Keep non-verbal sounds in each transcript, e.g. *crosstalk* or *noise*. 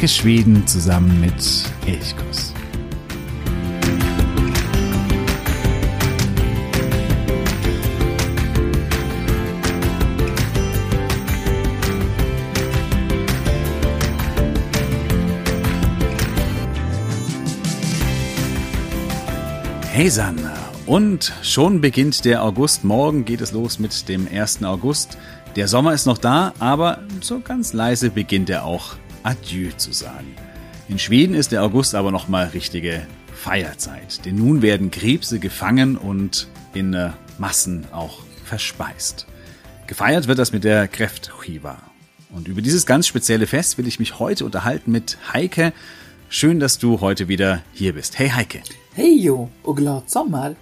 Entdecke Schweden zusammen mit Elchkuss. Hey Sanna, und schon beginnt der August. Morgen geht es los mit dem 1. August. Der Sommer ist noch da, aber so ganz leise beginnt er auch Adieu zu sagen. In Schweden ist der August aber nochmal richtige Feierzeit, denn nun werden Krebse gefangen und in äh, Massen auch verspeist. Gefeiert wird das mit der Kräftchiva. Und über dieses ganz spezielle Fest will ich mich heute unterhalten mit Heike. Schön, dass du heute wieder hier bist. Hey Heike. Hey Jo glad sommar!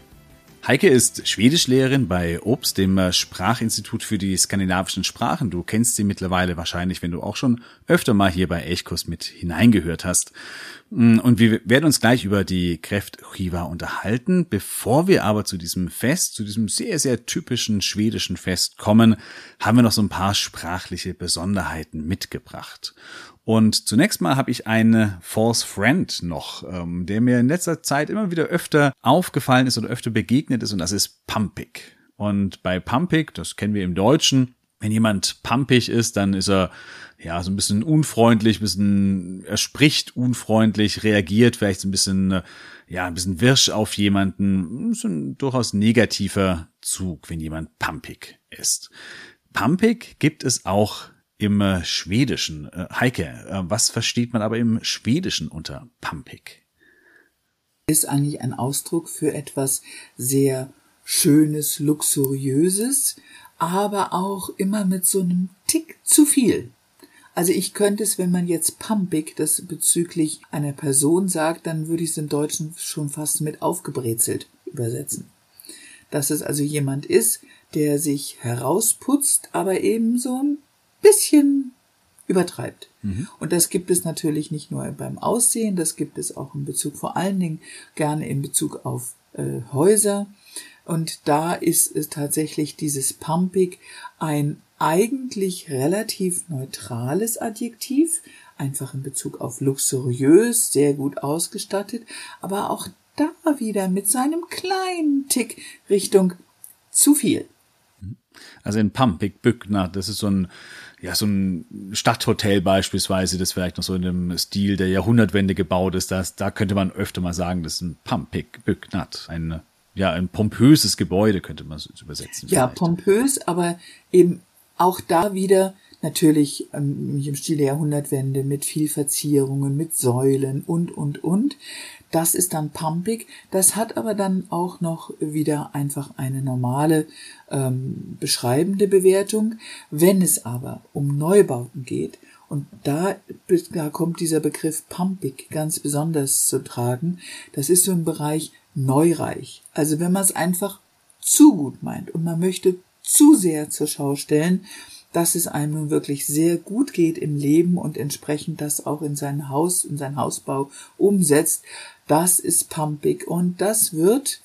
Heike ist Schwedischlehrerin bei OBS, dem äh, Sprachinstitut für die skandinavischen Sprachen. Du kennst sie mittlerweile wahrscheinlich, wenn du auch schon öfter mal hier bei Elchkurs mit hineingehört hast. Mm, und wir werden uns gleich über die Kräftchiva unterhalten. Bevor wir aber zu diesem Fest, zu diesem sehr, sehr typischen schwedischen Fest kommen, haben wir noch so ein paar sprachliche Besonderheiten mitgebracht. Und zunächst mal habe ich einen False Friend noch, ähm, der mir in letzter Zeit immer wieder öfter aufgefallen ist oder öfter begegnet ist und das ist pumpig. Und bei pumpig, das kennen wir im Deutschen, wenn jemand pumpig ist, dann ist er ja so ein bisschen unfreundlich, bisschen er spricht unfreundlich, reagiert vielleicht so ein bisschen ja ein bisschen wirsch auf jemanden, so ein durchaus negativer Zug, wenn jemand pumpig ist. Pumpig gibt es auch im äh, Schwedischen. Äh, Heike, äh, was versteht man aber im Schwedischen unter pumpig? Ist eigentlich ein Ausdruck für etwas sehr Schönes, Luxuriöses, aber auch immer mit so einem Tick zu viel. Also ich könnte es, wenn man jetzt pumpig das bezüglich einer Person sagt, dann würde ich es im Deutschen schon fast mit aufgebrezelt übersetzen. Dass es also jemand ist, der sich herausputzt, aber eben so ein bisschen übertreibt. Mhm. Und das gibt es natürlich nicht nur beim Aussehen, das gibt es auch in Bezug vor allen Dingen gerne in Bezug auf äh, Häuser. Und da ist es tatsächlich dieses pumpig ein eigentlich relativ neutrales Adjektiv, einfach in Bezug auf luxuriös, sehr gut ausgestattet, aber auch da wieder mit seinem kleinen Tick Richtung zu viel. Also in Pumpig, Bückner, das ist so ein ja, so ein Stadthotel beispielsweise, das vielleicht noch so in dem Stil der Jahrhundertwende gebaut ist, das, da könnte man öfter mal sagen, das ist ein Pumpig, Bücknat, ein, ja, ein pompöses Gebäude könnte man so übersetzen. Ja, vielleicht. pompös, aber eben auch da wieder natürlich ähm, im Stil der Jahrhundertwende mit viel Verzierungen, mit Säulen und, und, und. Das ist dann pumpig. Das hat aber dann auch noch wieder einfach eine normale ähm, beschreibende Bewertung. Wenn es aber um Neubauten geht, und da, da kommt dieser Begriff pumpig ganz besonders zu tragen, das ist so im Bereich neureich. Also wenn man es einfach zu gut meint und man möchte zu sehr zur Schau stellen, dass es einem nun wirklich sehr gut geht im Leben und entsprechend das auch in sein Haus, in sein Hausbau umsetzt, das ist pumpig und das wird,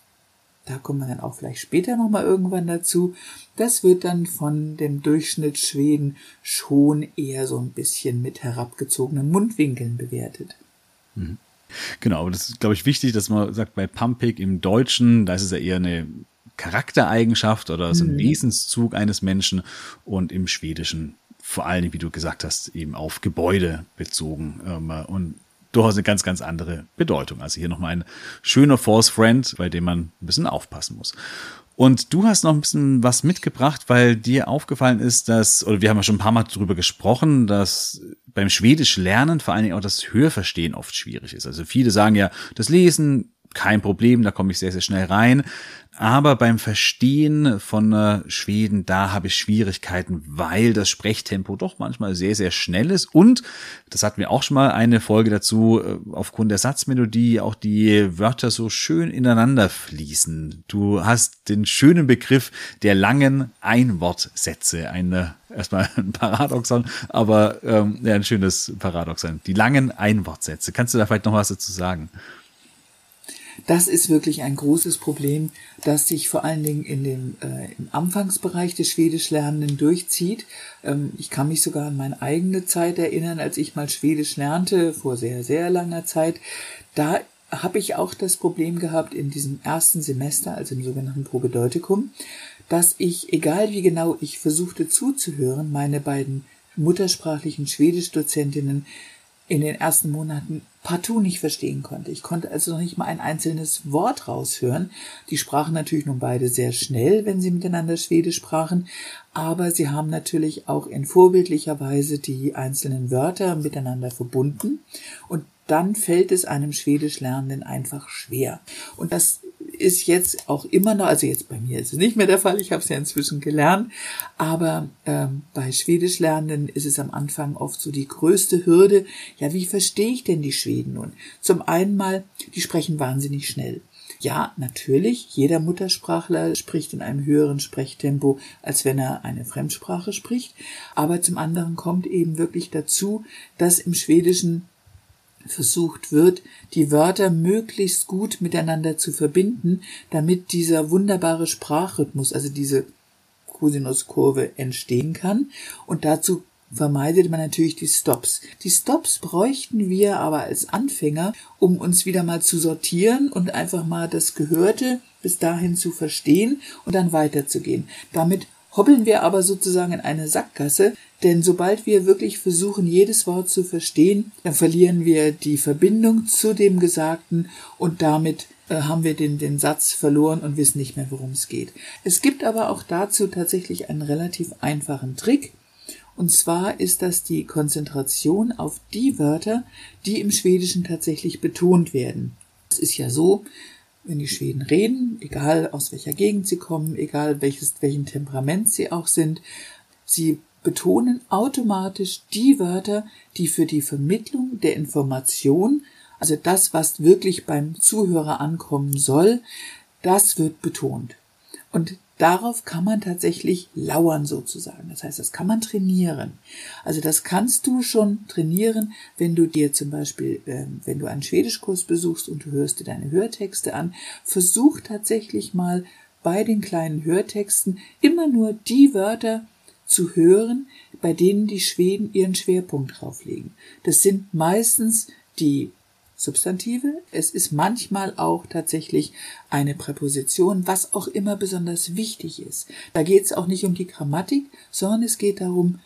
da kommen wir dann auch vielleicht später nochmal irgendwann dazu, das wird dann von dem Durchschnitt Schweden schon eher so ein bisschen mit herabgezogenen Mundwinkeln bewertet. Mhm. Genau, aber das ist, glaube ich, wichtig, dass man sagt, bei pumpig im Deutschen, da ist es ja eher eine Charaktereigenschaft oder so ein mhm. Wesenszug eines Menschen und im Schwedischen vor allem, wie du gesagt hast, eben auf Gebäude bezogen. Ähm, und durchaus eine ganz, ganz andere Bedeutung. Also hier nochmal ein schöner False Friend, bei dem man ein bisschen aufpassen muss. Und du hast noch ein bisschen was mitgebracht, weil dir aufgefallen ist, dass, oder wir haben ja schon ein paar Mal darüber gesprochen, dass beim Schwedisch lernen vor allen Dingen auch das Hörverstehen oft schwierig ist. Also viele sagen ja, das Lesen kein Problem, da komme ich sehr, sehr schnell rein. Aber beim Verstehen von äh, Schweden, da habe ich Schwierigkeiten, weil das Sprechtempo doch manchmal sehr, sehr schnell ist. Und, das hatten wir auch schon mal eine Folge dazu, äh, aufgrund der Satzmelodie auch die Wörter so schön ineinander fließen. Du hast den schönen Begriff der langen Einwortsätze. Eine, erstmal ein Paradoxon, aber ähm, ja, ein schönes Paradoxon. Die langen Einwortsätze. Kannst du da vielleicht noch was dazu sagen? Das ist wirklich ein großes Problem, das sich vor allen Dingen in dem, äh, im Anfangsbereich des Schwedischlernenden durchzieht. Ähm, ich kann mich sogar an meine eigene Zeit erinnern, als ich mal Schwedisch lernte, vor sehr, sehr langer Zeit. Da habe ich auch das Problem gehabt in diesem ersten Semester, also im sogenannten Probedeutikum, dass ich, egal wie genau ich versuchte zuzuhören, meine beiden muttersprachlichen Schwedisch-Dozentinnen in den ersten Monaten partout nicht verstehen konnte. Ich konnte also noch nicht mal ein einzelnes Wort raushören. Die sprachen natürlich nun beide sehr schnell, wenn sie miteinander Schwedisch sprachen, aber sie haben natürlich auch in vorbildlicher Weise die einzelnen Wörter miteinander verbunden und dann fällt es einem Schwedisch Lernenden einfach schwer. Und das ist jetzt auch immer noch, also jetzt bei mir ist es nicht mehr der Fall, ich habe es ja inzwischen gelernt, aber ähm, bei Schwedisch Lernenden ist es am Anfang oft so die größte Hürde, ja, wie verstehe ich denn die Schweden nun? Zum einen mal, die sprechen wahnsinnig schnell. Ja, natürlich, jeder Muttersprachler spricht in einem höheren Sprechtempo, als wenn er eine Fremdsprache spricht, aber zum anderen kommt eben wirklich dazu, dass im Schwedischen versucht wird, die Wörter möglichst gut miteinander zu verbinden, damit dieser wunderbare Sprachrhythmus, also diese Cosinuskurve entstehen kann. Und dazu vermeidet man natürlich die Stops. Die Stops bräuchten wir aber als Anfänger, um uns wieder mal zu sortieren und einfach mal das Gehörte bis dahin zu verstehen und dann weiterzugehen. Damit hobbeln wir aber sozusagen in eine Sackgasse, denn sobald wir wirklich versuchen, jedes Wort zu verstehen, dann verlieren wir die Verbindung zu dem Gesagten und damit äh, haben wir den, den Satz verloren und wissen nicht mehr, worum es geht. Es gibt aber auch dazu tatsächlich einen relativ einfachen Trick. Und zwar ist das die Konzentration auf die Wörter, die im Schwedischen tatsächlich betont werden. Es ist ja so, wenn die Schweden reden, egal aus welcher Gegend sie kommen, egal welches, welchen Temperament sie auch sind, sie betonen automatisch die Wörter, die für die Vermittlung der Information, also das, was wirklich beim Zuhörer ankommen soll, das wird betont. Und darauf kann man tatsächlich lauern sozusagen. Das heißt, das kann man trainieren. Also das kannst du schon trainieren, wenn du dir zum Beispiel, äh, wenn du einen Schwedischkurs besuchst und du hörst dir deine Hörtexte an, versuch tatsächlich mal bei den kleinen Hörtexten immer nur die Wörter zu hören, bei denen die Schweden ihren Schwerpunkt drauflegen. Das sind meistens die Substantive. Es ist manchmal auch tatsächlich eine Präposition, was auch immer besonders wichtig ist. Da geht es auch nicht um die Grammatik, sondern es geht darum,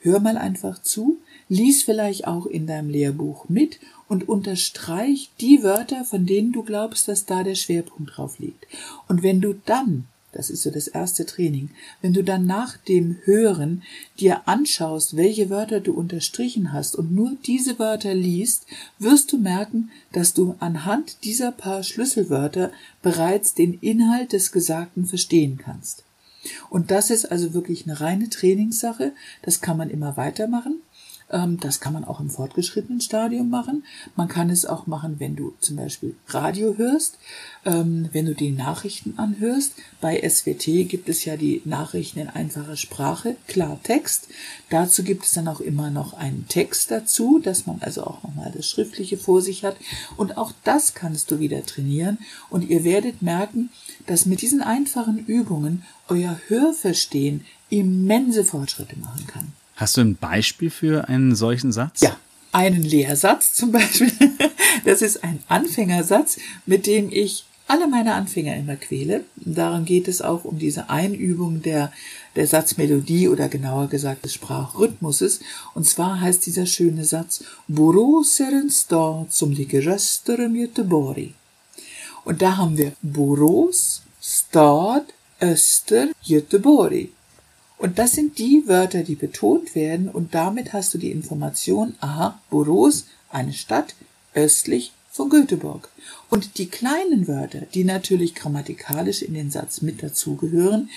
hör mal einfach zu, lies vielleicht auch in deinem Lehrbuch mit und unterstreich die Wörter, von denen du glaubst, dass da der Schwerpunkt drauf liegt. Und wenn du dann das ist so das erste Training. Wenn du dann nach dem Hören dir anschaust, welche Wörter du unterstrichen hast und nur diese Wörter liest, wirst du merken, dass du anhand dieser paar Schlüsselwörter bereits den Inhalt des Gesagten verstehen kannst. Und das ist also wirklich eine reine Trainingssache. Das kann man immer weitermachen. Ähm, das kann man auch im fortgeschrittenen Stadium machen. Man kann es auch machen, wenn du zum Beispiel Radio hörst, ähm, wenn du die Nachrichten anhörst. Bei SWT gibt es ja die Nachrichten in einfacher Sprache, Klartext. Dazu gibt es dann auch immer noch einen Text dazu, dass man also auch nochmal das Schriftliche vor sich hat. Und auch das kannst du wieder trainieren. Und ihr werdet merken, dass mit diesen einfachen Übungen euer Hörverstehen immense Fortschritte machen kann. Hast du ein Beispiel für einen solchen Satz? Ja, einen Lehrsatz zum Beispiel. *laughs* Das ist ein Anfängersatz, mit dem ich alle meine Anfänger immer quäle. Darum geht es auch um diese Einübung der, der Satzmelodie oder genauer gesagt des Sprachrhythmuses. Und zwar heißt dieser schöne Satz Borås är en stad som ligger öster om Göteborg. Und da haben wir Borås, Stad, Öster, Göteborg. Und das sind die Wörter, die betont werden und damit hast du die Information, aha, Borås, eine Stadt östlich von Göteborg. Und die kleinen Wörter, die natürlich grammatikalisch in den Satz mit dazugehören,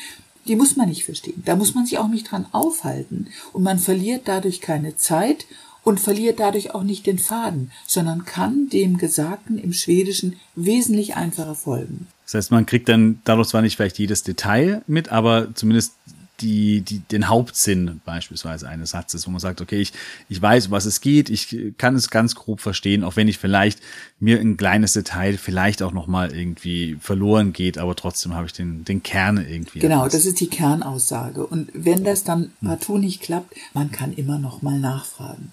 die muss man nicht verstehen. Da muss man sich auch nicht dran aufhalten. Und man verliert dadurch keine Zeit und verliert dadurch auch nicht den Faden, sondern kann dem Gesagten im Schwedischen wesentlich einfacher folgen. Das heißt, man kriegt dann dadurch zwar nicht vielleicht jedes Detail mit, aber zumindest die, die, den Hauptsinn beispielsweise eines Satzes, wo man sagt, okay, ich, ich weiß, was es geht, ich kann es ganz grob verstehen, auch wenn ich vielleicht mir ein kleines Detail vielleicht auch nochmal irgendwie verloren geht, aber trotzdem habe ich den, den Kern irgendwie. Genau, etwas. das ist die Kernaussage. Und wenn das dann partout nicht klappt, man kann immer nochmal nachfragen.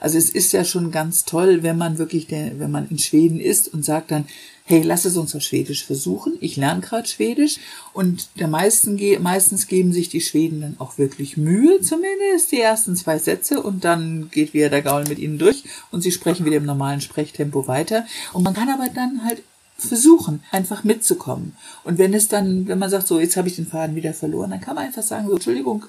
Also es ist ja schon ganz toll, wenn man wirklich, der, wenn man in Schweden ist und sagt dann, hey, lass es uns auf Schwedisch versuchen. Ich lerne gerade Schwedisch und der meisten, meistens geben sich die Schweden dann auch wirklich Mühe, zumindest die ersten zwei Sätze und dann geht wieder der Gaul mit ihnen durch und sie sprechen wieder im normalen Sprechtempo weiter. Und man kann aber dann halt versuchen, einfach mitzukommen. Und wenn es dann, wenn man sagt, so, jetzt habe ich den Faden wieder verloren, dann kann man einfach sagen, so, Entschuldigung,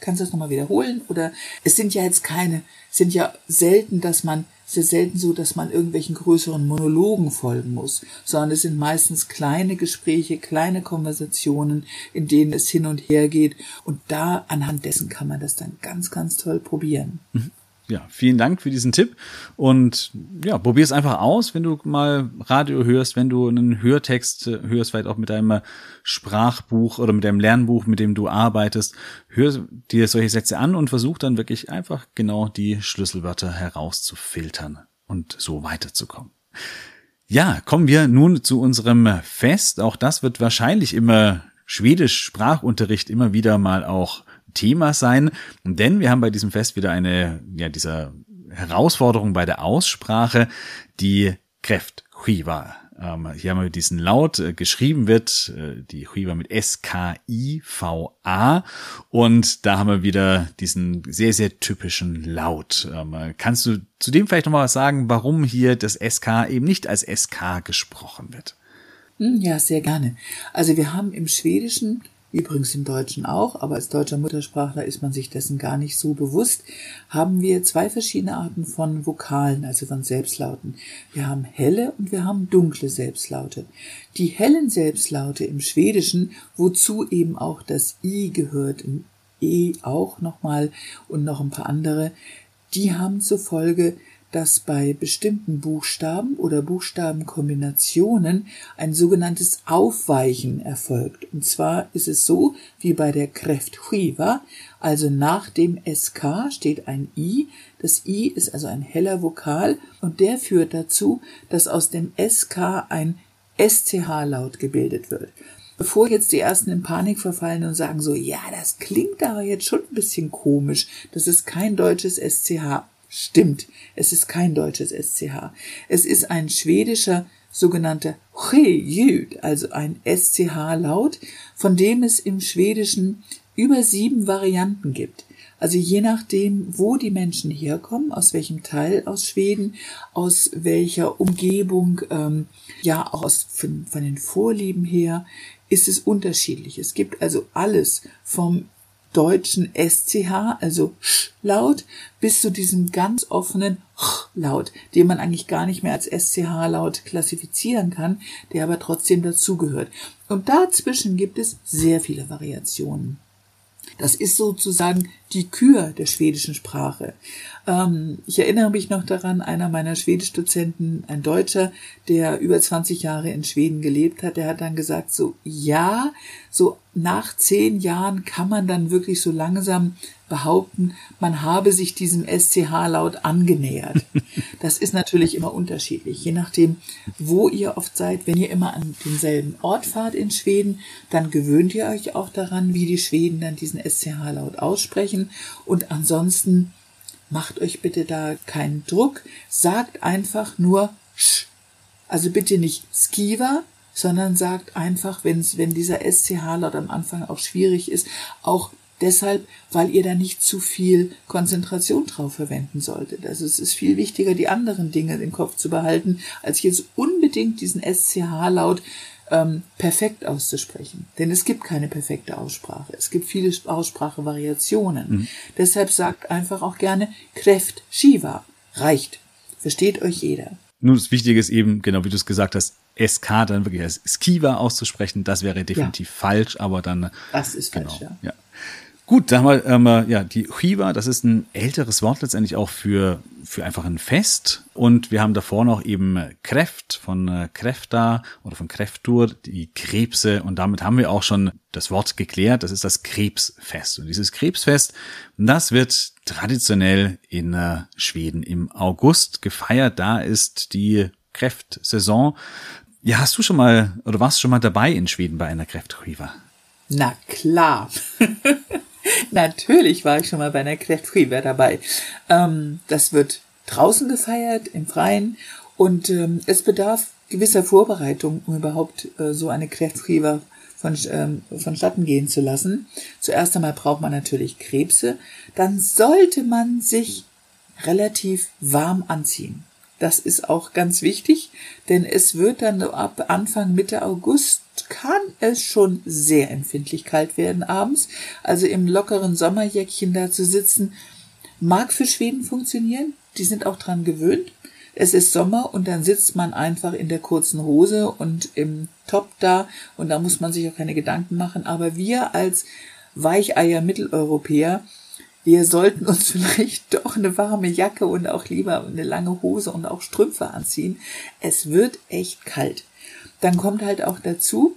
kannst du das nochmal wiederholen? Oder es sind ja jetzt keine, sind ja selten, dass man, es ist ja selten so, dass man irgendwelchen größeren Monologen folgen muss, sondern es sind meistens kleine Gespräche, kleine Konversationen, in denen es hin und her geht. Und da anhand dessen kann man das dann ganz, ganz toll probieren. Mhm ja, vielen Dank für diesen Tipp. Und ja, probier es einfach aus, wenn du mal Radio hörst, wenn du einen Hörtext äh, hörst, vielleicht auch mit deinem Sprachbuch oder mit deinem Lernbuch, mit dem du arbeitest. Hör dir solche Sätze an und versuch dann wirklich einfach genau die Schlüsselwörter herauszufiltern und so weiterzukommen. Ja, kommen wir nun zu unserem Fest. Auch das wird wahrscheinlich immer Schwedisch Sprachunterricht immer wieder mal auch Thema sein, denn wir haben bei diesem Fest wieder eine, ja, dieser Herausforderung bei der Aussprache, die Kräftchiva. Ähm, hier haben wir diesen Laut, äh, geschrieben wird, äh, die Chiva mit S-K-I-V-A und da haben wir wieder diesen sehr, sehr typischen Laut. Ähm, kannst du zu dem vielleicht nochmal was sagen, warum hier das SK eben nicht als SK gesprochen wird? Hm, ja, sehr gerne. Also wir haben im Schwedischen übrigens im Deutschen auch, aber als deutscher Muttersprachler ist man sich dessen gar nicht so bewusst, haben wir zwei verschiedene Arten von Vokalen, also von Selbstlauten. Wir haben helle und wir haben dunkle Selbstlaute. Die hellen Selbstlaute im Schwedischen, wozu eben auch das I gehört, im E auch nochmal und noch ein paar andere, die haben zur Folge, dass bei bestimmten Buchstaben oder Buchstabenkombinationen ein sogenanntes Aufweichen erfolgt. Und zwar ist es so wie bei der Kräftchiva, also nach dem SK steht ein I. Das I ist also ein heller Vokal und der führt dazu, dass aus dem SK ein SCH-Laut gebildet wird. Bevor jetzt die ersten in Panik verfallen und sagen so, ja, das klingt aber jetzt schon ein bisschen komisch, das ist kein deutsches SCH. Stimmt, es ist kein deutsches SCH. Es ist ein schwedischer sogenannter Ch-Jud, also ein SCH-Laut, von dem es im Schwedischen über sieben Varianten gibt. Also je nachdem, wo die Menschen herkommen, aus welchem Teil aus Schweden, aus welcher Umgebung, ähm, ja auch aus, von, von den Vorlieben her, ist es unterschiedlich. Es gibt also alles vom deutschen SCH, also Sch-Laut, bis zu diesem ganz offenen Ch-Laut, den man eigentlich gar nicht mehr als SCH-Laut klassifizieren kann, der aber trotzdem dazugehört. Und dazwischen gibt es sehr viele Variationen. Das ist sozusagen die Kür der schwedischen Sprache. Ähm, ich erinnere mich noch daran, einer meiner Schwedischdozenten, ein Deutscher, der über 20 Jahre in Schweden gelebt hat, der hat dann gesagt, so, ja, so nach zehn Jahren kann man dann wirklich so langsam behaupten, man habe sich diesem SCH-Laut angenähert. *laughs* Das ist natürlich immer unterschiedlich, je nachdem, wo ihr oft seid. Wenn ihr immer an denselben Ort fahrt in Schweden, dann gewöhnt ihr euch auch daran, wie die Schweden dann diesen SCH-Laut aussprechen. Und ansonsten macht euch bitte da keinen Druck, sagt einfach nur Sch. Also bitte nicht Skiva, sondern sagt einfach, wenn's, wenn dieser SCH-Laut am Anfang auch schwierig ist, auch deshalb, weil ihr da nicht zu viel Konzentration drauf verwenden solltet. Also es ist viel wichtiger, die anderen Dinge im Kopf zu behalten, als jetzt unbedingt diesen SCH-Laut ähm, perfekt auszusprechen. Denn es gibt keine perfekte Aussprache. Es gibt viele Aussprachevariationen. Mhm. Deshalb sagt einfach auch gerne Kräft Shiva. Reicht. Versteht euch jeder. Nun, das Wichtige ist eben, genau wie du es gesagt hast, SK dann wirklich als Skiva auszusprechen, das wäre definitiv ja. falsch, aber dann. Das ist genau, falsch, ja. ja. Gut, da haben wir ähm, ja die Chiva, das ist ein älteres Wort letztendlich auch für, für einfach ein Fest. Und wir haben davor noch eben Kräft von äh, Kräfta oder von Kräftur, die Krebse. Und damit haben wir auch schon das Wort geklärt. Das ist das Krebsfest. Und dieses Krebsfest, das wird traditionell in äh, Schweden im August gefeiert. Da ist die Kräftsaison. Ja, hast du schon mal oder warst schon mal dabei in Schweden bei einer Kräftchiva? Na klar. *laughs* Natürlich war ich schon mal bei einer Kräftfieber dabei. Ähm, das wird draußen gefeiert, im Freien, und ähm, es bedarf gewisser Vorbereitung, um überhaupt äh, so eine Kräftfieber von, ähm, vonstatten gehen zu lassen. Zuerst einmal braucht man natürlich Krebse, dann sollte man sich relativ warm anziehen. Das ist auch ganz wichtig, denn es wird dann ab Anfang Mitte August kann es schon sehr empfindlich kalt werden abends. Also im lockeren Sommerjäckchen da zu sitzen, mag für Schweden funktionieren. Die sind auch dran gewöhnt. Es ist Sommer und dann sitzt man einfach in der kurzen Hose und im Top da und da muss man sich auch keine Gedanken machen. Aber wir als Weicheier Mitteleuropäer, wir sollten uns *laughs* vielleicht doch eine warme Jacke und auch lieber eine lange Hose und auch Strümpfe anziehen. Es wird echt kalt. Dann kommt halt auch dazu,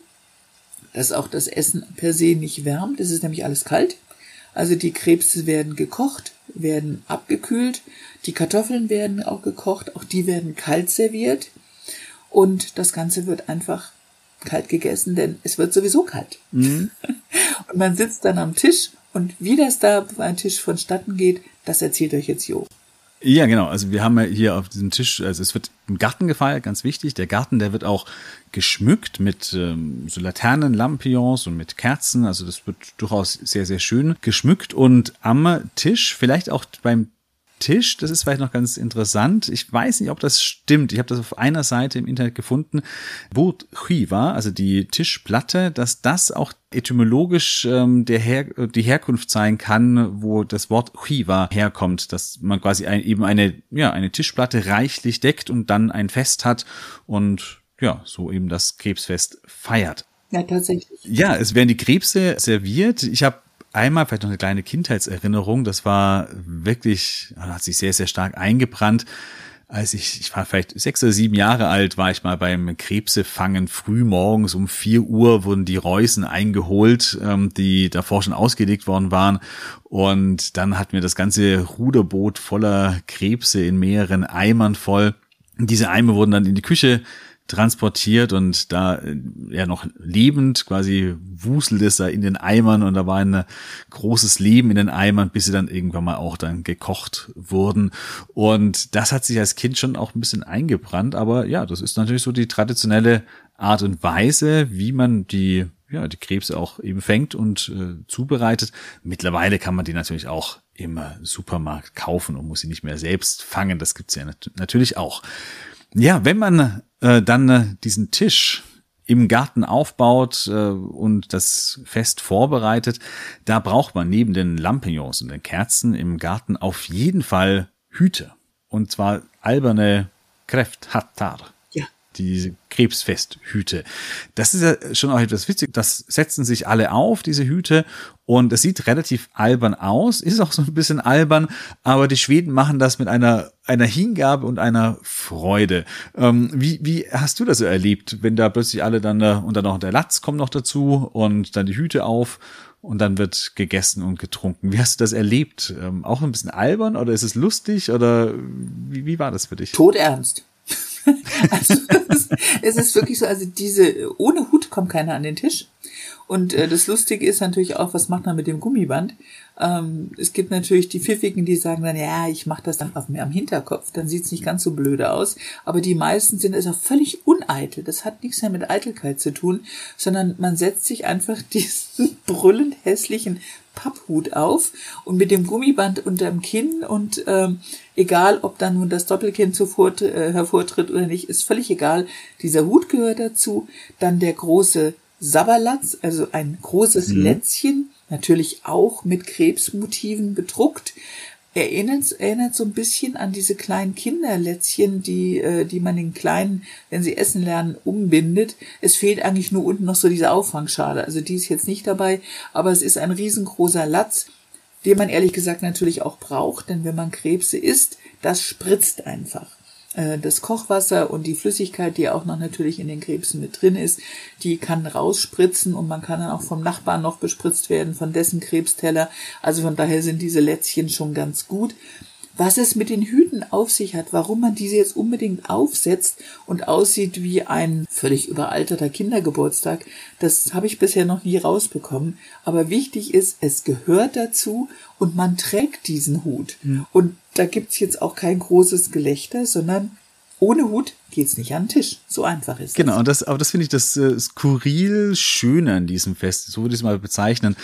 dass auch das Essen per se nicht wärmt. Es ist nämlich alles kalt. Also die Krebse werden gekocht, werden abgekühlt. Die Kartoffeln werden auch gekocht. Auch die werden kalt serviert. Und das Ganze wird einfach kalt gegessen, denn es wird sowieso kalt. Mhm. *laughs* Und man sitzt dann am Tisch und wie das da beim Tisch vonstatten geht, das erzählt euch jetzt Jo. Ja, genau. Also wir haben ja hier auf diesem Tisch, also es wird im Garten gefeiert, ganz wichtig. Der Garten, der wird auch geschmückt mit ähm, so Laternen, Lampions und mit Kerzen. Also das wird durchaus sehr, sehr schön geschmückt. Und am Tisch, vielleicht auch beim Tisch, das ist vielleicht noch ganz interessant. Ich weiß nicht, ob das stimmt. Ich habe das auf einer Seite im Internet gefunden. Wort Chiva, also die Tischplatte, dass das auch etymologisch ähm, der Her die Herkunft sein kann, wo das Wort Chiva herkommt, dass man quasi ein, eben eine ja eine Tischplatte reichlich deckt und dann ein Fest hat und ja so eben das Krebsfest feiert. Ja, tatsächlich. Ja, es werden die Krebse serviert. Ich habe einmal vielleicht noch eine kleine Kindheitserinnerung. Das war wirklich, hat sich sehr, sehr stark eingebrannt. Als ich, ich war vielleicht sechs oder sieben Jahre alt, war ich mal beim Krebsefangen früh morgens um vier Uhr wurden die Reusen eingeholt, ähm, die davor schon ausgelegt worden waren. Und dann hatten wir das ganze Ruderboot voller Krebse in mehreren Eimern voll. Diese Eimer wurden dann in die Küche transportiert und da äh, ja noch lebend quasi wuselt es da in den Eimern und da war ein großes Leben in den Eimern, bis sie dann irgendwann mal auch dann gekocht wurden. Und das hat sich als Kind schon auch ein bisschen eingebrannt, aber ja, das ist natürlich so die traditionelle Art und Weise, wie man die ja, die Krebse auch eben fängt und äh, zubereitet. Mittlerweile kann man die natürlich auch im Supermarkt kaufen und muss sie nicht mehr selbst fangen. Das gibt's ja nat natürlich auch. Ja, wenn man äh, dann äh, diesen Tisch im Garten aufbaut äh, und das Fest vorbereitet, da braucht man neben den Lampignons und den Kerzen im Garten auf jeden Fall Hüte. Und zwar alberne Kräfthattar diese Krebsfesthüte. Das ist ja schon auch etwas witzig. Das setzen sich alle auf, diese Hüte, und es sieht relativ albern aus, ist auch so ein bisschen albern, aber die Schweden machen das mit einer, einer Hingabe und einer Freude. Ähm, wie, wie hast du das so erlebt, wenn da plötzlich alle dann, äh, und dann noch der Latz kommt noch dazu und dann die Hüte auf und dann wird gegessen und getrunken. Wie hast du das erlebt? Ähm, auch ein bisschen albern oder ist es lustig oder wie, wie war das für dich? Todernst. *laughs* also es ist wirklich so, also diese, ohne Hut kommt keiner an den Tisch. Und äh, das Lustige ist natürlich auch, was macht man mit dem Gummiband? Ähm, es gibt natürlich die Pfiffigen, die sagen dann, ja, ich mache das dann auf mir am Hinterkopf, dann sieht's nicht ganz so blöde aus. Aber die meisten sind also völlig uneitel. Das hat nichts mehr mit Eitelkeit zu tun, sondern man setzt sich einfach *laughs* diesen brüllend hässlichen Papphut auf und mit dem Gummiband unterm Kinn und ähm, egal, ob dann nun das Doppelkinn zuvor, äh, hervortritt oder nicht, ist völlig egal. Dieser Hut gehört dazu. Dann der große Sabberlatz, also ein großes mhm. Lätzchen, natürlich auch mit Krebsmotiven bedruckt. erinnert, erinnert so ein bisschen an diese kleinen Kinderlätzchen, die, äh, die man den Kleinen, wenn sie essen lernen, umbindet. Es fehlt eigentlich nur unten noch so diese Auffangschale. Also die ist jetzt nicht dabei, aber es ist ein riesengroßer Latz, den man ehrlich gesagt natürlich auch braucht, denn wenn man Krebse isst, das spritzt einfach. Äh, das Kochwasser und die Flüssigkeit, die auch noch natürlich in den Krebsen mit drin ist, die kann rausspritzen und man kann dann auch vom Nachbarn noch bespritzt werden, von dessen Krebsteller. Also von daher sind diese Lätzchen schon ganz gut was es mit den Hüten auf sich hat, warum man diese jetzt unbedingt aufsetzt und aussieht wie ein völlig überalterter Kindergeburtstag, das habe ich bisher noch nie rausbekommen. Aber wichtig ist, es gehört dazu und man trägt diesen Hut. Mhm. Und da gibt's jetzt auch kein großes Gelächter, sondern ohne Hut geht's nicht an den Tisch. So einfach ist genau, das. Genau, das, aber das finde ich das äh, skurril Schöne an diesem Fest. So würde ich es mal bezeichnen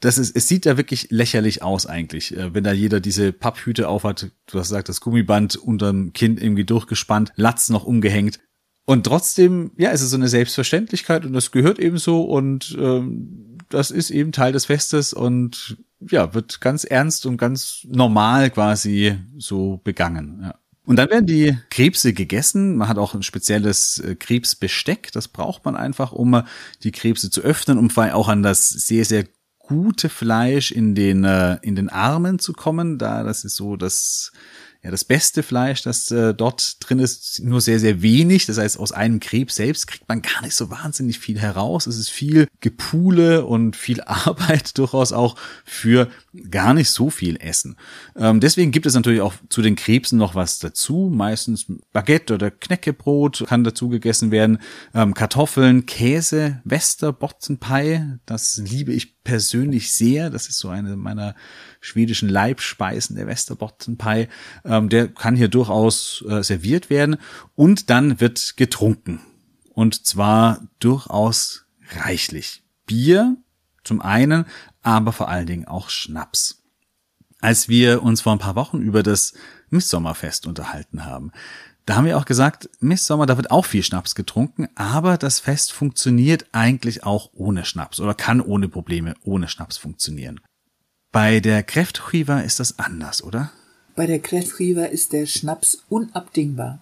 das ist, es sieht ja wirklich lächerlich aus eigentlich, äh, wenn da jeder diese Papphüte aufhat. Du hast gesagt, das Gummiband unterm Kind irgendwie durchgespannt, Latz noch umgehängt. Und trotzdem, ja, es ist so eine Selbstverständlichkeit und das gehört eben so und ähm, das ist eben Teil des Festes und ja, wird ganz ernst und ganz normal quasi so begangen. Ja. Und dann werden die Krebse gegessen. Man hat auch ein spezielles äh, Krebsbesteck. Das braucht man einfach, um die Krebse zu öffnen, um auch an das sehr, sehr gute Fleisch in den, äh, in den Armen zu kommen, da das ist so das ja, das beste Fleisch, das äh, dort drin ist, nur sehr, sehr wenig. Das heißt, aus einem Krebs selbst kriegt man gar nicht so wahnsinnig viel heraus. Es ist viel Gepule und viel *laughs* Arbeit durchaus auch für gar nicht so viel Essen. Ähm, deswegen gibt es natürlich auch zu den Krebsen noch was dazu. Meistens Baguette oder Knäckebrot kann dazu gegessen werden. Ähm, Kartoffeln, Käse, Westerbotzenpie, das liebe ich persönlich sehr. Das ist so eine meiner schwedischen Leibspeisen, der Westerbottenpie. Ähm, der kann hier durchaus äh, serviert werden. Und dann wird getrunken. Und zwar durchaus reichlich. Bier zum einen, aber vor allen Dingen auch Schnaps. Als wir uns vor ein paar Wochen über das Mistsommerfest unterhalten haben, da haben wir auch gesagt, Mistsommer, da wird auch viel Schnaps getrunken, aber das Fest funktioniert eigentlich auch ohne Schnaps oder kann ohne Probleme ohne Schnaps funktionieren. Bei der Kräftchiva ist das anders, oder? Bei der Kräftchiva ist der Schnaps unabdingbar.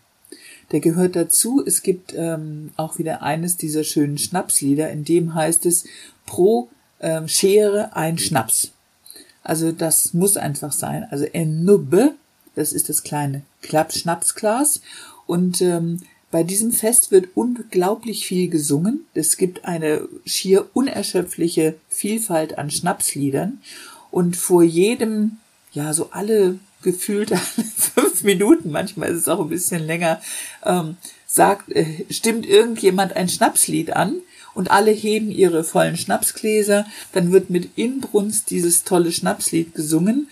Der gehört dazu. Es gibt ähm, auch wieder eines dieser schönen Schnapslieder, in dem heißt es pro ähm, Schere ein Schnaps. Also das muss einfach sein. Also en nubbe, das ist das kleine Klappschnapsglas. Und ähm, bei diesem Fest wird unglaublich viel gesungen. Es gibt eine schier unerschöpfliche Vielfalt an Schnapsliedern und vor jedem, ja, so alle gefühlt *laughs* alle fünf Minuten, manchmal ist es auch ein bisschen länger, ähm, sagt, äh, stimmt irgendjemand ein Schnapslied an und alle heben ihre vollen Schnapsgläser, dann wird mit Inbrunst dieses tolle Schnapslied gesungen,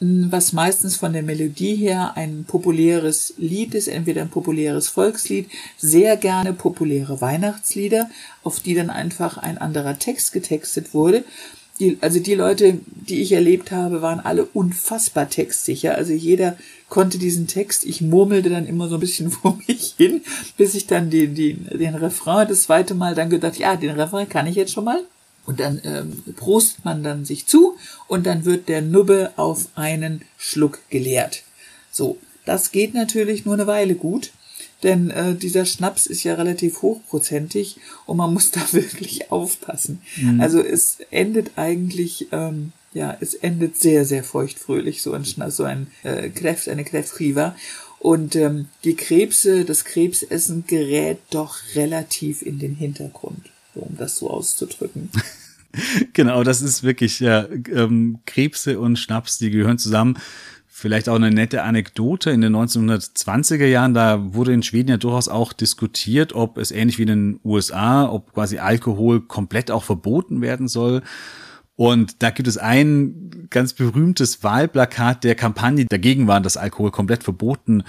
was meistens von der Melodie her ein populäres Lied ist, entweder ein populäres Volkslied, sehr gerne populäre Weihnachtslieder, auf die dann einfach ein anderer Text getextet wurde die, also die Leute, die ich erlebt habe, waren alle unfassbar textsicher. Also jeder konnte diesen Text. Ich murmelte dann immer so ein bisschen *laughs* vor mich hin, bis ich dann den, den, den Refrain das zweite Mal dann gedacht, ja, den Refrain kann ich jetzt schon mal. Und dann ähm, prostet man dann sich zu und dann wird der Nubbe auf einen Schluck geleert. So, das geht natürlich nur eine Weile gut denn äh, dieser Schnaps ist ja relativ hochprozentig und man muss *laughs* da wirklich aufpassen. Mhm. Also es endet eigentlich, ähm, ja, es endet sehr, sehr feuchtfröhlich, so ein Schnaps, so ein äh, Kräft, eine Kräftriva. Und ähm, die Krebse, das Krebsessen gerät doch relativ in den Hintergrund, um das so auszudrücken. *laughs* genau, das ist wirklich ja ähm, Krebse und Schnaps, die gehören zusammen. Vielleicht auch eine nette Anekdote. In den 1920er Jahren, da wurde in Schweden ja durchaus auch diskutiert, ob es ähnlich wie in den USA, ob quasi Alkohol komplett auch verboten werden soll. Und da gibt es ein ganz berühmtes Wahlplakat der Kampagne dagegen war, dass Alkohol komplett verboten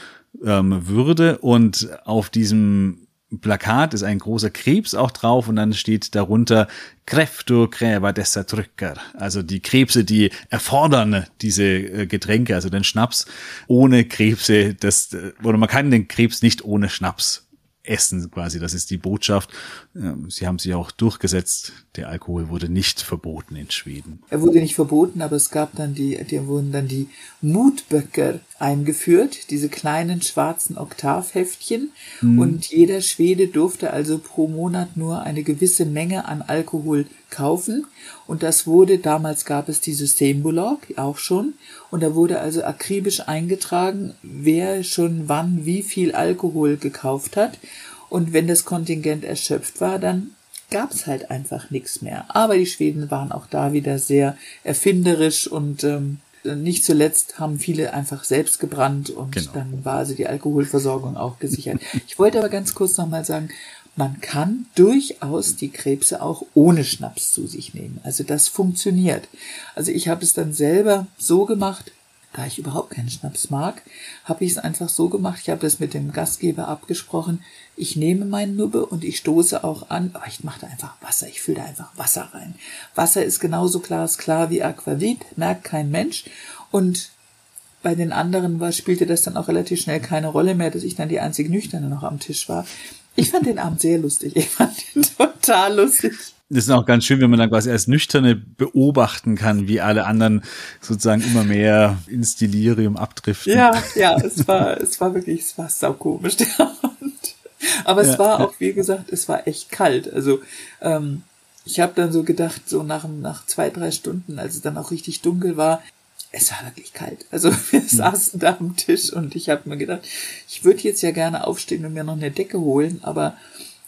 ähm, würde. Und auf diesem Plakat ist ein großer Krebs auch drauf und dann steht darunter Kräftur Kräber dessa Drücker. Also die Krebse, die erfordern diese äh, Getränke, also den Schnaps ohne Krebse, das, äh, oder man kann den Krebs nicht ohne Schnaps essen quasi. Das ist die Botschaft. Sie haben sich auch durchgesetzt. Der Alkohol wurde nicht verboten in Schweden. Er wurde nicht verboten, aber es gab dann die, die wurden dann die Mutböcker eingeführt, diese kleinen schwarzen Oktavheftchen. Mhm. Und jeder Schwede durfte also pro Monat nur eine gewisse Menge an Alkohol kaufen. Und das wurde, damals gab es die Systembolog auch schon. Und da wurde also akribisch eingetragen, wer schon wann wie viel Alkohol gekauft hat. Und wenn das Kontingent erschöpft war, dann gab's halt einfach nichts mehr. Aber die Schweden waren auch da wieder sehr erfinderisch und ähm, nicht zuletzt haben viele einfach selbst gebrannt und genau. dann war also die Alkoholversorgung auch gesichert. Ich wollte aber ganz kurz nochmal sagen, man kann durchaus die Krebse auch ohne Schnaps zu sich nehmen. Also das funktioniert. Also ich habe es dann selber so gemacht, da ich überhaupt keinen Schnaps mag, habe ich es einfach so gemacht. Ich habe das mit dem Gastgeber abgesprochen. Ich nehme meinen Nubbe und ich stoße auch an, aber ich mache da einfach Wasser. Ich fülle da einfach Wasser rein. Wasser ist genauso glasklar wie Aquavit, merkt kein Mensch. Und bei den anderen war, spielte das dann auch relativ schnell keine Rolle mehr, dass ich dann die einzige Nüchterne noch am Tisch war. Ich fand den Abend sehr lustig. Ich fand ihn *laughs* total lustig das ist auch ganz schön, wenn man dann quasi als Nüchterne beobachten kann, wie alle anderen sozusagen immer mehr ins Delirium abdriften. Ja, ja, es war, es war wirklich, es war saukomisch, der Abend. Aber es ja, war auch, wie gesagt, es war echt kalt. Also, ähm, ich habe dann so gedacht, so nach, nach zwei, drei Stunden, als es dann auch richtig dunkel war, es war wirklich kalt. Also *laughs* wir hm. saßen da am Tisch und ich habe mir gedacht, ich würde jetzt ja gerne aufstehen und mir noch eine Decke holen, aber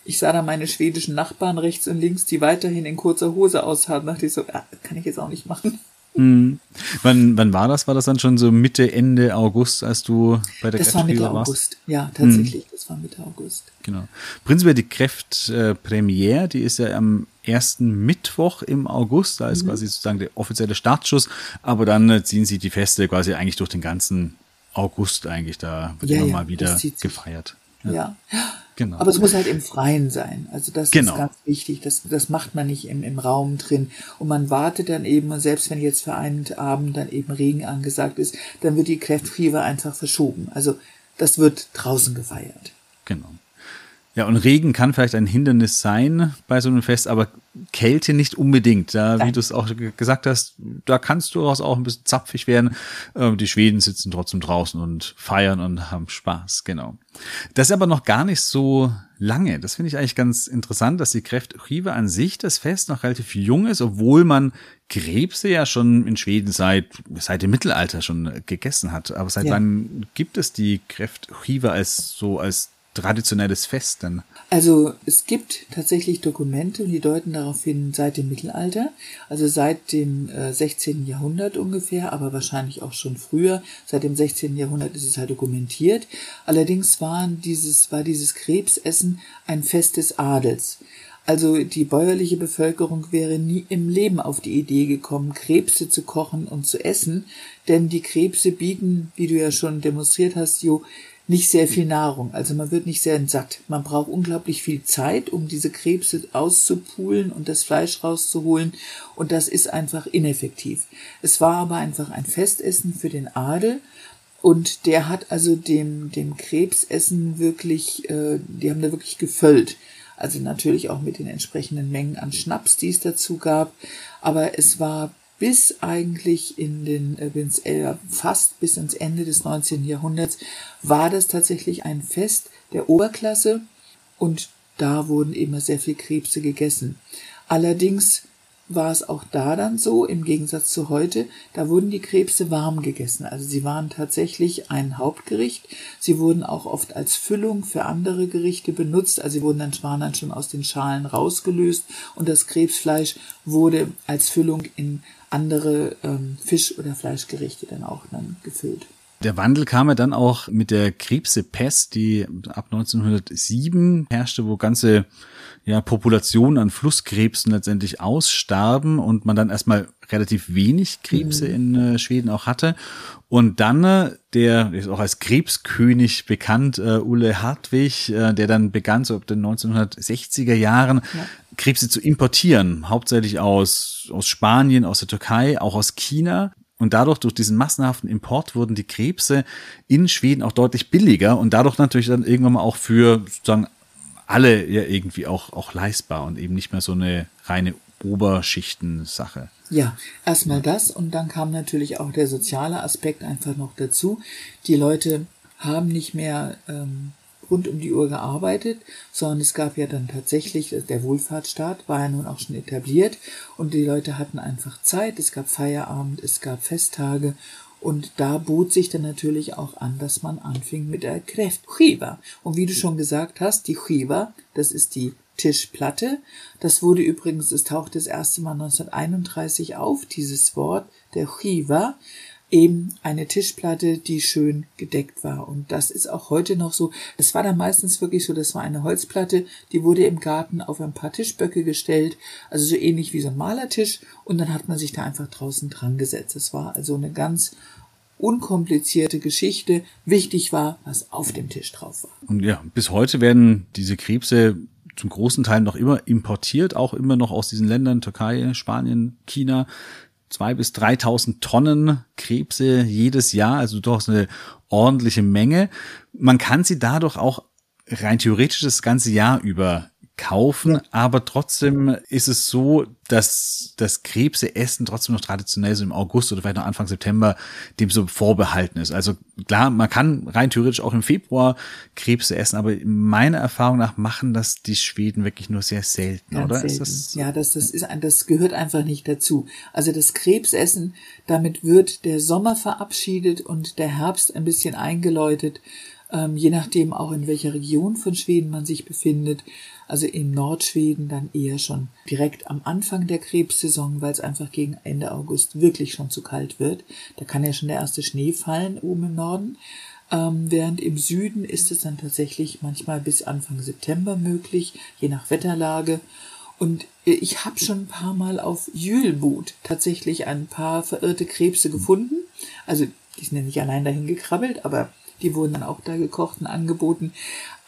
ich sah da meine schwedischen Nachbarn rechts und links, die weiterhin in kurzer Hose aushaben. Dachte ich so, ja, kann ich jetzt auch nicht machen. Hm. Wann, wann war das? War das dann schon so Mitte, Ende August, als du bei der Das war Mitte warst? August, ja, tatsächlich. Hm. Das war Mitte August. Genau. Prinzipiell die Kräftpremiere, die ist ja am ersten Mittwoch im August, da ist mhm. quasi sozusagen der offizielle Startschuss, aber dann äh, ziehen sich die Feste quasi eigentlich durch den ganzen August eigentlich, da wird ja, immer ja, mal wieder gefeiert. Ja. ja. Genau. Aber es muss halt im Freien sein. Also das genau. ist ganz wichtig. Das, das macht man nicht im, im Raum drin. Und man wartet dann eben, selbst wenn jetzt für einen Abend dann eben Regen angesagt ist, dann wird die Kräftfieber einfach verschoben. Also das wird draußen gefeiert. Genau. Ja, und Regen kann vielleicht ein Hindernis sein bei so einem Fest, aber Kälte nicht unbedingt. Da, wie du es auch gesagt hast, da kannst du durchaus auch ein bisschen zapfig werden. Ähm, die Schweden sitzen trotzdem draußen und feiern und haben Spaß, genau. Das ist aber noch gar nicht so lange. Das finde ich eigentlich ganz interessant, dass die Kräftchive an sich das Fest noch relativ jung ist, obwohl man Krebse ja schon in Schweden seit, seit dem Mittelalter schon gegessen hat. Aber seit ja. wann gibt es die Kräftchive als so als traditionelles Fest denn? Also es gibt tatsächlich Dokumente, die deuten darauf hin seit dem Mittelalter, also seit dem äh, 16. Jahrhundert ungefähr, aber wahrscheinlich auch schon früher. Seit dem 16. Jahrhundert ist es halt dokumentiert. Allerdings waren dieses, war dieses Krebsessen ein Fest des Adels. Also die bäuerliche Bevölkerung wäre nie im Leben auf die Idee gekommen, Krebse zu kochen und zu essen, denn die Krebse bieten, wie du ja schon demonstriert hast, Jo, nicht sehr viel Nahrung. Also man wird nicht sehr satt. Man braucht unglaublich viel Zeit, um diese Krebse auszupulen und das Fleisch rauszuholen. Und das ist einfach ineffektiv. Es war aber einfach ein Festessen für den Adel. Und der hat also dem, dem Krebsessen wirklich, äh, die haben da wirklich gefüllt. Also natürlich auch mit den entsprechenden Mengen an Schnaps, die es dazu gab. Aber es war bis eigentlich in den, äh, fast bis ins Ende des 19. Jahrhunderts war das tatsächlich ein Fest der Oberklasse und da wurden immer sehr viel Krebse gegessen. Allerdings war es auch da dann so, im Gegensatz zu heute, da wurden die Krebse warm gegessen. Also sie waren tatsächlich ein Hauptgericht. Sie wurden auch oft als Füllung für andere Gerichte benutzt. Also sie wurden dann, waren dann schon aus den Schalen rausgelöst und das Krebsfleisch wurde als Füllung in andere ähm, Fisch- oder Fleischgerichte dann auch dann gefüllt. Der Wandel kam ja dann auch mit der Krebsepest, die ab 1907 herrschte, wo ganze ja, Populationen an Flusskrebsen letztendlich ausstarben und man dann erstmal relativ wenig Krebse mhm. in äh, Schweden auch hatte. Und dann äh, der ist auch als Krebskönig bekannt, äh, Ulle Hartwig, äh, der dann begann so ab den 1960er Jahren ja. Krebse zu importieren, hauptsächlich aus aus Spanien, aus der Türkei, auch aus China. Und dadurch, durch diesen massenhaften Import, wurden die Krebse in Schweden auch deutlich billiger und dadurch natürlich dann irgendwann mal auch für sozusagen alle ja irgendwie auch, auch leistbar und eben nicht mehr so eine reine Oberschichtensache. Ja, erstmal das und dann kam natürlich auch der soziale Aspekt einfach noch dazu. Die Leute haben nicht mehr ähm, rund um die Uhr gearbeitet, sondern es gab ja dann tatsächlich, der Wohlfahrtsstaat war ja nun auch schon etabliert und die Leute hatten einfach Zeit, es gab Feierabend, es gab Festtage und da bot sich dann natürlich auch an, dass man anfing mit der Kräftchiva. Und wie du schon gesagt hast, die Chiva, das ist die Tischplatte. Das wurde übrigens, es taucht das erste Mal 1931 auf, dieses Wort der Chiva eben eine Tischplatte, die schön gedeckt war. Und das ist auch heute noch so. Es war dann meistens wirklich so, das war eine Holzplatte, die wurde im Garten auf ein paar Tischböcke gestellt, also so ähnlich wie so ein Malertisch. Und dann hat man sich da einfach draußen dran gesetzt. Es war also eine ganz unkomplizierte Geschichte. Wichtig war, was auf dem Tisch drauf war. Und ja, bis heute werden diese Krebse zum großen Teil noch immer importiert, auch immer noch aus diesen Ländern, Türkei, Spanien, China zwei bis 3.000 Tonnen Krebse jedes Jahr, also doch eine ordentliche Menge. Man kann sie dadurch auch rein theoretisch das ganze Jahr über kaufen, aber trotzdem ist es so, dass das Krebse essen trotzdem noch traditionell so im August oder vielleicht noch Anfang September dem so vorbehalten ist. Also klar, man kann rein theoretisch auch im Februar Krebse essen, aber meiner Erfahrung nach machen das die Schweden wirklich nur sehr selten, Ganz oder? Selten. Das ja, das, das ist ein, das gehört einfach nicht dazu. Also das Krebsessen, damit wird der Sommer verabschiedet und der Herbst ein bisschen eingeläutet ähm, je nachdem auch in welcher Region von Schweden man sich befindet. Also in Nordschweden dann eher schon direkt am Anfang der Krebssaison, weil es einfach gegen Ende August wirklich schon zu kalt wird. Da kann ja schon der erste Schnee fallen oben im Norden. Ähm, während im Süden ist es dann tatsächlich manchmal bis Anfang September möglich, je nach Wetterlage. Und äh, ich habe schon ein paar Mal auf Jülbut tatsächlich ein paar verirrte Krebse gefunden. Also die sind ja nicht allein dahin gekrabbelt, aber die wurden dann auch da gekocht und angeboten.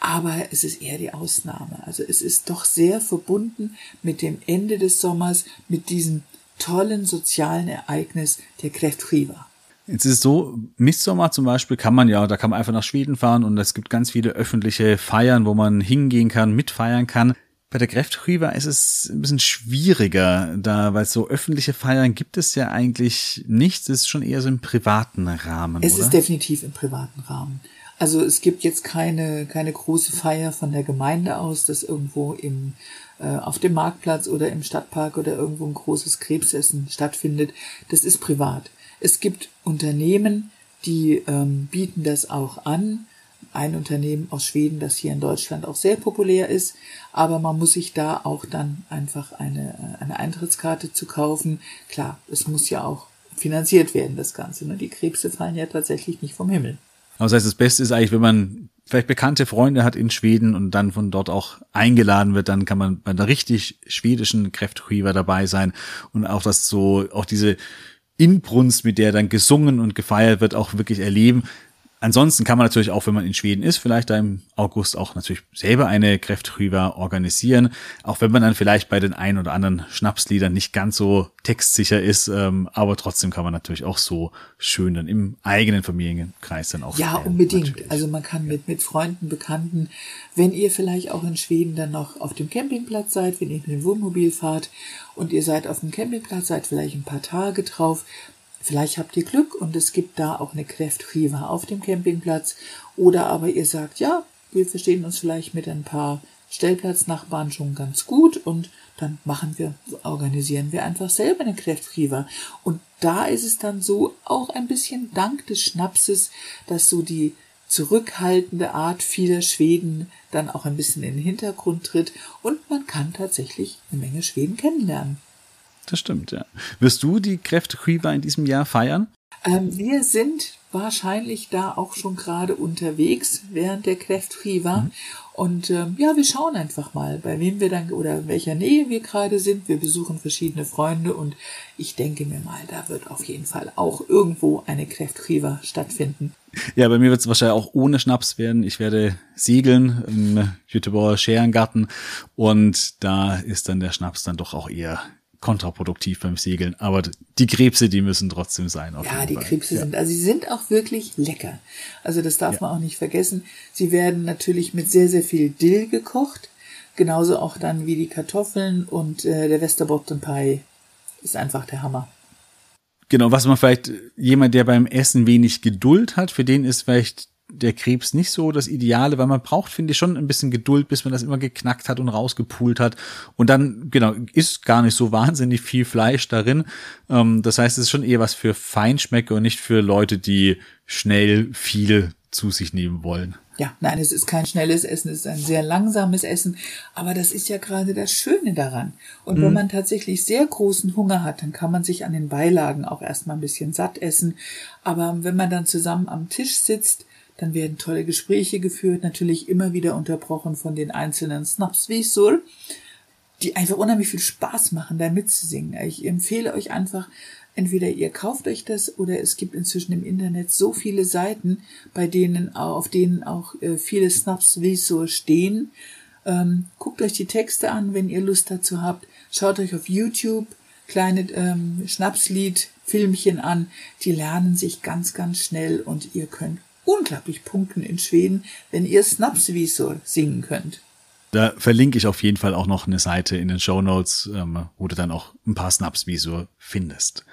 Aber es ist eher die Ausnahme. Also es ist doch sehr verbunden mit dem Ende des Sommers, mit diesem tollen sozialen Ereignis der Kräftriva. Jetzt ist es so, Mistsommer zum Beispiel kann man ja, da kann man einfach nach Schweden fahren und es gibt ganz viele öffentliche Feiern, wo man hingehen kann, mitfeiern kann. Bei der Kräftriva ist es ein bisschen schwieriger, da, weil so öffentliche Feiern gibt es ja eigentlich nichts. Es ist schon eher so im privaten Rahmen. Es oder? ist definitiv im privaten Rahmen. Also es gibt jetzt keine, keine große Feier von der Gemeinde aus, dass irgendwo im, äh, auf dem Marktplatz oder im Stadtpark oder irgendwo ein großes Krebsessen stattfindet. Das ist privat. Es gibt Unternehmen, die ähm, bieten das auch an ein Unternehmen aus Schweden, das hier in Deutschland auch sehr populär ist, aber man muss sich da auch dann einfach eine, eine Eintrittskarte zu kaufen. Klar, es muss ja auch finanziert werden, das Ganze. Ne? Die Krebse fallen ja tatsächlich nicht vom Himmel. Das heißt, das Beste ist eigentlich, wenn man vielleicht bekannte Freunde hat in Schweden und dann von dort auch eingeladen wird, dann kann man bei einer richtig schwedischen Kräfthuiver dabei sein und auch das so, auch diese Inbrunst, mit der dann gesungen und gefeiert wird, auch wirklich erleben. Ansonsten kann man natürlich auch, wenn man in Schweden ist, vielleicht da im August auch natürlich selber eine Kräftrüber organisieren. Auch wenn man dann vielleicht bei den ein oder anderen Schnapsliedern nicht ganz so textsicher ist, ähm, aber trotzdem kann man natürlich auch so schön dann im eigenen Familienkreis dann auch. Ja, unbedingt. Natürlich. Also man kann mit, mit Freunden, Bekannten, wenn ihr vielleicht auch in Schweden dann noch auf dem Campingplatz seid, wenn ihr mit dem Wohnmobil fahrt und ihr seid auf dem Campingplatz, seid vielleicht ein paar Tage drauf, Vielleicht habt ihr Glück und es gibt da auch eine Kräftchiva auf dem Campingplatz. Oder aber ihr sagt, ja, wir verstehen uns vielleicht mit ein paar Stellplatznachbarn schon ganz gut und dann machen wir, organisieren wir einfach selber eine Kräftchiva. Und da ist es dann so auch ein bisschen dank des Schnapses, dass so die zurückhaltende Art vieler Schweden dann auch ein bisschen in den Hintergrund tritt und man kann tatsächlich eine Menge Schweden kennenlernen. Das stimmt, ja. Wirst du die Kräfte-Quiva in diesem Jahr feiern? Ähm, wir sind wahrscheinlich da auch schon gerade unterwegs während der Kräftchiva. Mhm. Und ähm, ja, wir schauen einfach mal, bei wem wir dann oder in welcher Nähe wir gerade sind. Wir besuchen verschiedene Freunde und ich denke mir mal, da wird auf jeden Fall auch irgendwo eine Kräftchiva stattfinden. Ja, bei mir wird es wahrscheinlich auch ohne Schnaps werden. Ich werde segeln im Jüteborger Scherengarten und da ist dann der Schnaps dann doch auch eher kontraproduktiv beim Segeln. Aber die Krebse, die müssen trotzdem sein. ja, die Fall. Krebse ja. sind, also sie sind auch wirklich lecker. Also das darf ja. man auch nicht vergessen. Sie werden natürlich mit sehr, sehr viel Dill gekocht. Genauso auch dann wie die Kartoffeln und äh, der Westerbottenpie ist einfach der Hammer. Genau, was man vielleicht, jemand, der beim Essen wenig Geduld hat, für den ist vielleicht der Krebs nicht so das Ideale, weil man braucht, finde ich, schon ein bisschen Geduld, bis man das immer geknackt hat und rausgepult hat. Und dann, genau, ist gar nicht so wahnsinnig viel Fleisch darin. Ähm, das heißt, es ist schon eher was für Feinschmecker und nicht für Leute, die schnell viel zu sich nehmen wollen. Ja, nein, es ist kein schnelles Essen, es ist ein sehr langsames Essen, aber das ist ja gerade das Schöne daran. Und mhm. wenn man tatsächlich sehr großen Hunger hat, dann kann man sich an den Beilagen auch erstmal ein bisschen satt essen. Aber wenn man dann zusammen am Tisch sitzt, dann werden tolle Gespräche geführt, natürlich immer wieder unterbrochen von den einzelnen Snaps wie Snapsvisur, die einfach unheimlich viel Spaß machen, da mitzusingen. Ich empfehle euch einfach, entweder ihr kauft euch das oder es gibt inzwischen im Internet so viele Seiten, bei denen auf denen auch äh, viele Snaps Snapsvisur stehen. Ähm, guckt euch die Texte an, wenn ihr Lust dazu habt. Schaut euch auf YouTube kleine ähm, Schnapslied Filmchen an. Die lernen sich ganz, ganz schnell und ihr könnt unglaublich punkten in Schweden, wenn ihr Snapsvisor singen könnt. Da verlinke ich auf jeden Fall auch noch eine Seite in den Show Notes, ähm, wo du dann auch ein paar Snapsvisor findest.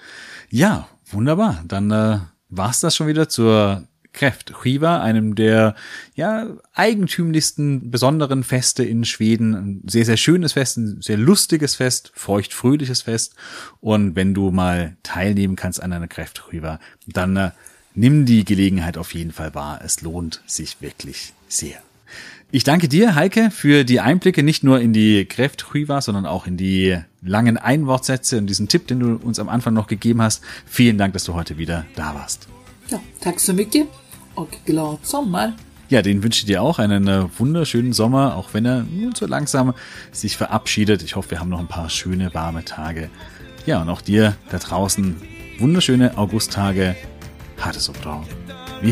Ja, wunderbar. Dann äh, war's das schon wieder zur Kräftskiva, einem der ja eigentümlichsten besonderen Feste in Schweden. Ein sehr, sehr schönes Fest, ein sehr lustiges Fest, feuchtfröhliches Fest. Und wenn du mal teilnehmen kannst an einer Kräftskiva, dann äh, nimm die Gelegenheit auf jeden Fall wahr. Es lohnt sich wirklich sehr. Ich danke dir, Heike, für die Einblicke nicht nur in die Kräftchiva, sondern auch in die langen Einwortsätze und diesen Tipp, den du uns am Anfang noch gegeben hast. Vielen Dank, dass du heute wieder da warst. Ja, tack så mycket och glad sommar. Ja, den wünsche ich dir auch einen äh, wunderschönen Sommer, auch wenn er nur so langsam sich verabschiedet. Ich hoffe, wir haben noch ein paar schöne, warme Tage. Ja, und auch dir da draußen wunderschöne Augusttage. Ha det så bra. Vi